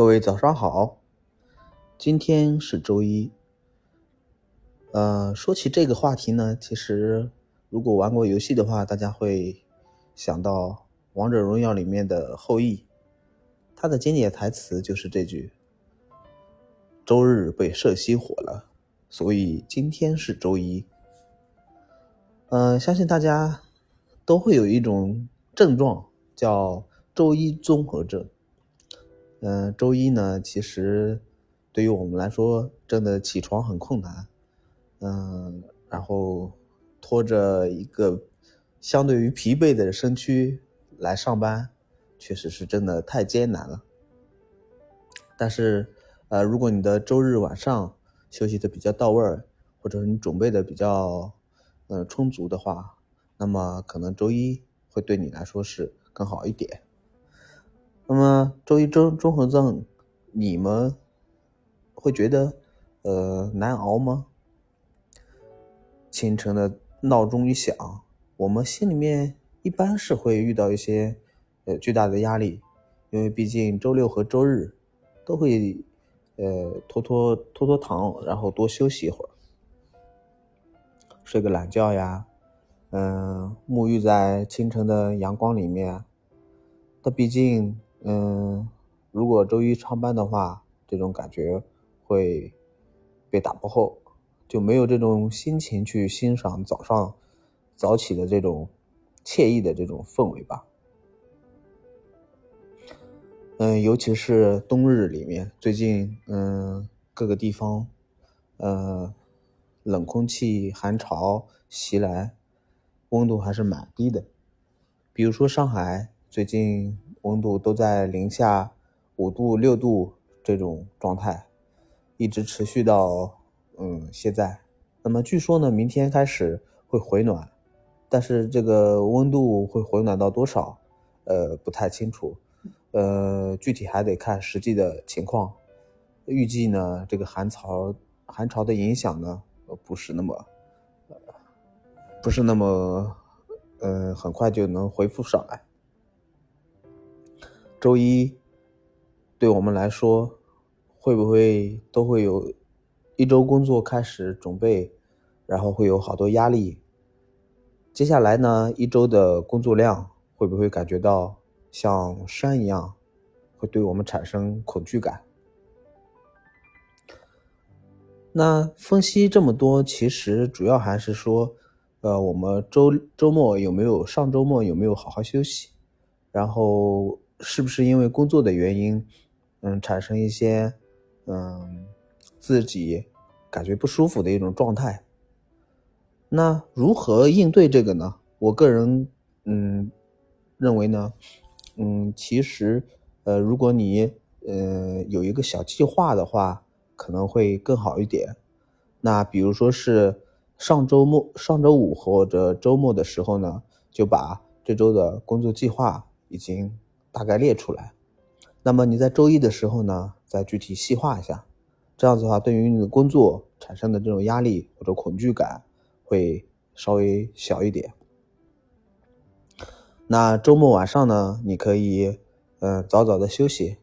各位早上好，今天是周一。呃，说起这个话题呢，其实如果玩过游戏的话，大家会想到《王者荣耀》里面的后羿，他的经典台词就是这句：“周日被射熄火了，所以今天是周一。”嗯，相信大家都会有一种症状，叫周一综合症。嗯，周一呢，其实对于我们来说，真的起床很困难。嗯，然后拖着一个相对于疲惫的身躯来上班，确实是真的太艰难了。但是，呃，如果你的周日晚上休息的比较到位儿，或者你准备的比较呃充足的话，那么可能周一会对你来说是更好一点。那么周一综综合症，你们会觉得呃难熬吗？清晨的闹钟一响，我们心里面一般是会遇到一些呃巨大的压力，因为毕竟周六和周日都会呃拖拖拖拖堂，然后多休息一会儿，睡个懒觉呀，嗯，沐浴在清晨的阳光里面，但毕竟。嗯，如果周一上班的话，这种感觉会被打破后，就没有这种心情去欣赏早上早起的这种惬意的这种氛围吧。嗯，尤其是冬日里面，最近嗯各个地方，呃冷空气寒潮袭来，温度还是蛮低的，比如说上海最近。温度都在零下五度、六度这种状态，一直持续到嗯现在。那么据说呢，明天开始会回暖，但是这个温度会回暖到多少，呃不太清楚，呃具体还得看实际的情况。预计呢，这个寒潮寒潮的影响呢，不是那么不是那么嗯很快就能恢复上来。周一，对我们来说，会不会都会有一周工作开始准备，然后会有好多压力。接下来呢，一周的工作量会不会感觉到像山一样，会对我们产生恐惧感？那分析这么多，其实主要还是说，呃，我们周周末有没有上周末有没有好好休息，然后。是不是因为工作的原因，嗯，产生一些，嗯，自己感觉不舒服的一种状态？那如何应对这个呢？我个人，嗯，认为呢，嗯，其实，呃，如果你，呃，有一个小计划的话，可能会更好一点。那比如说是上周末、上周五或者周末的时候呢，就把这周的工作计划已经。大概列出来，那么你在周一的时候呢，再具体细化一下，这样子的话，对于你的工作产生的这种压力或者恐惧感会稍微小一点。那周末晚上呢，你可以嗯早早的休息，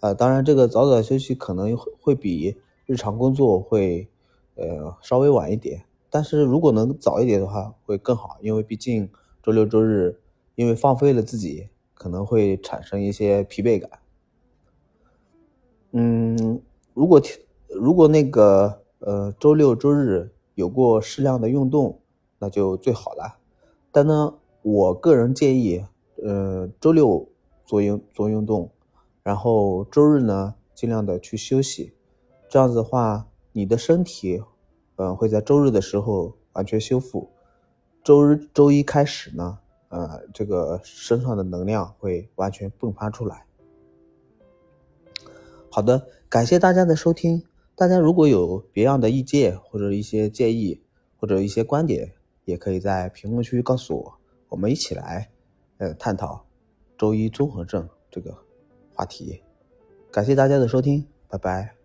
呃，当然这个早早的休息可能会会比日常工作会呃稍微晚一点，但是如果能早一点的话会更好，因为毕竟周六周日因为放飞了自己。可能会产生一些疲惫感。嗯，如果如果那个呃周六周日有过适量的运动，那就最好了。但呢，我个人建议，呃，周六做运做运动，然后周日呢尽量的去休息。这样子的话，你的身体，嗯，会在周日的时候完全修复。周日周一开始呢。呃，这个身上的能量会完全迸发出来。好的，感谢大家的收听。大家如果有别样的意见或者一些建议或者一些观点，也可以在评论区告诉我，我们一起来呃探讨周一综合症这个话题。感谢大家的收听，拜拜。